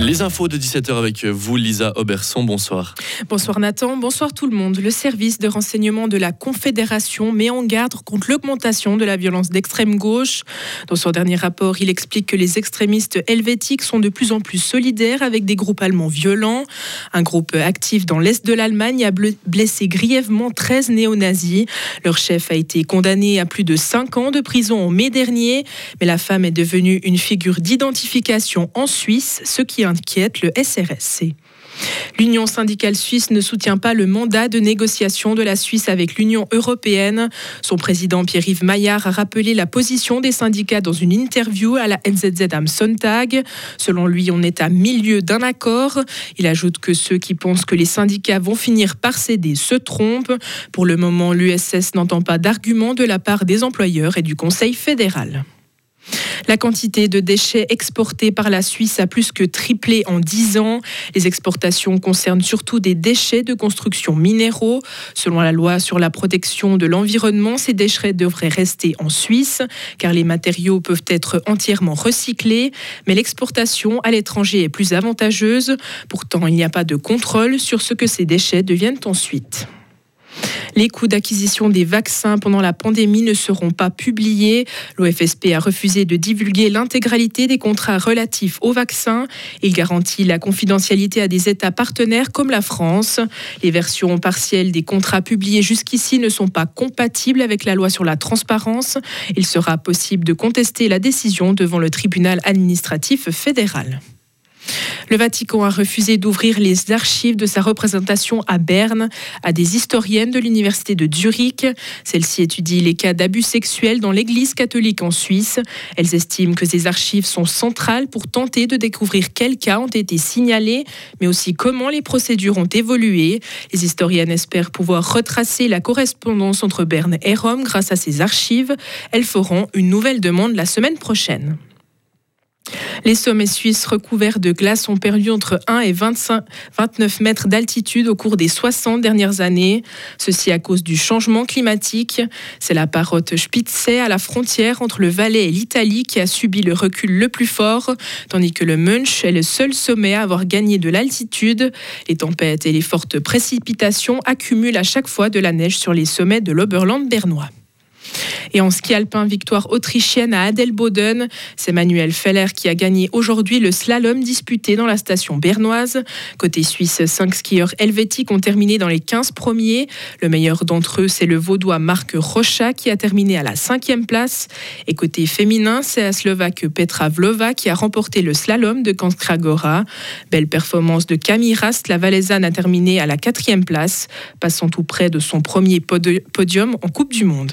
Les infos de 17h avec vous, Lisa Auberson. Bonsoir. Bonsoir Nathan, bonsoir tout le monde. Le service de renseignement de la Confédération met en garde contre l'augmentation de la violence d'extrême gauche. Dans son dernier rapport, il explique que les extrémistes helvétiques sont de plus en plus solidaires avec des groupes allemands violents. Un groupe actif dans l'est de l'Allemagne a blessé grièvement 13 néo-nazis. Leur chef a été condamné à plus de 5 ans de prison en mai dernier, mais la femme est devenue une figure d'identification en Suisse, ce qui inquiète le SRSC. L'Union syndicale suisse ne soutient pas le mandat de négociation de la Suisse avec l'Union européenne. Son président Pierre-Yves Maillard a rappelé la position des syndicats dans une interview à la NZZ am Sonntag. Selon lui, on est à milieu d'un accord. Il ajoute que ceux qui pensent que les syndicats vont finir par céder se trompent. Pour le moment, l'USS n'entend pas d'arguments de la part des employeurs et du Conseil fédéral. La quantité de déchets exportés par la Suisse a plus que triplé en 10 ans. Les exportations concernent surtout des déchets de construction minéraux. Selon la loi sur la protection de l'environnement, ces déchets devraient rester en Suisse car les matériaux peuvent être entièrement recyclés. Mais l'exportation à l'étranger est plus avantageuse. Pourtant, il n'y a pas de contrôle sur ce que ces déchets deviennent ensuite. Les coûts d'acquisition des vaccins pendant la pandémie ne seront pas publiés. L'OFSP a refusé de divulguer l'intégralité des contrats relatifs aux vaccins. Il garantit la confidentialité à des États partenaires comme la France. Les versions partielles des contrats publiés jusqu'ici ne sont pas compatibles avec la loi sur la transparence. Il sera possible de contester la décision devant le tribunal administratif fédéral. Le Vatican a refusé d'ouvrir les archives de sa représentation à Berne à des historiennes de l'université de Zurich. Celle-ci étudie les cas d'abus sexuels dans l'Église catholique en Suisse. Elles estiment que ces archives sont centrales pour tenter de découvrir quels cas ont été signalés, mais aussi comment les procédures ont évolué. Les historiennes espèrent pouvoir retracer la correspondance entre Berne et Rome grâce à ces archives. Elles feront une nouvelle demande la semaine prochaine. Les sommets suisses recouverts de glace ont perdu entre 1 et 25, 29 mètres d'altitude au cours des 60 dernières années. Ceci à cause du changement climatique. C'est la parotte Spitze à la frontière entre le Valais et l'Italie qui a subi le recul le plus fort, tandis que le Munch est le seul sommet à avoir gagné de l'altitude. Les tempêtes et les fortes précipitations accumulent à chaque fois de la neige sur les sommets de l'Oberland bernois. Et en ski alpin, victoire autrichienne à Adelboden. C'est Manuel Feller qui a gagné aujourd'hui le slalom disputé dans la station bernoise. Côté suisse, cinq skieurs helvétiques ont terminé dans les 15 premiers. Le meilleur d'entre eux, c'est le vaudois Marc Rocha qui a terminé à la cinquième place. Et côté féminin, c'est la slovaque Petra Vlova qui a remporté le slalom de Kankragora. Belle performance de Camille Rast, la valaisanne a terminé à la quatrième place, passant tout près de son premier podium en Coupe du Monde.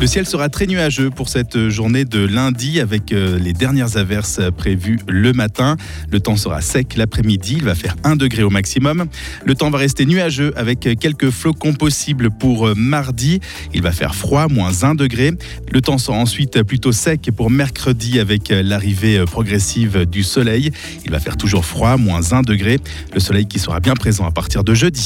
Le ciel sera très nuageux pour cette journée de lundi avec euh, les dernières averses prévues le matin. Le temps sera sec l'après-midi, il va faire 1 degré au maximum. Le temps va rester nuageux avec quelques flocons possibles pour euh, mardi. Il va faire froid, moins 1 degré. Le temps sera ensuite plutôt sec pour mercredi avec euh, l'arrivée progressive du soleil. Il va faire toujours froid, moins 1 degré. Le soleil qui sera bien présent à partir de jeudi.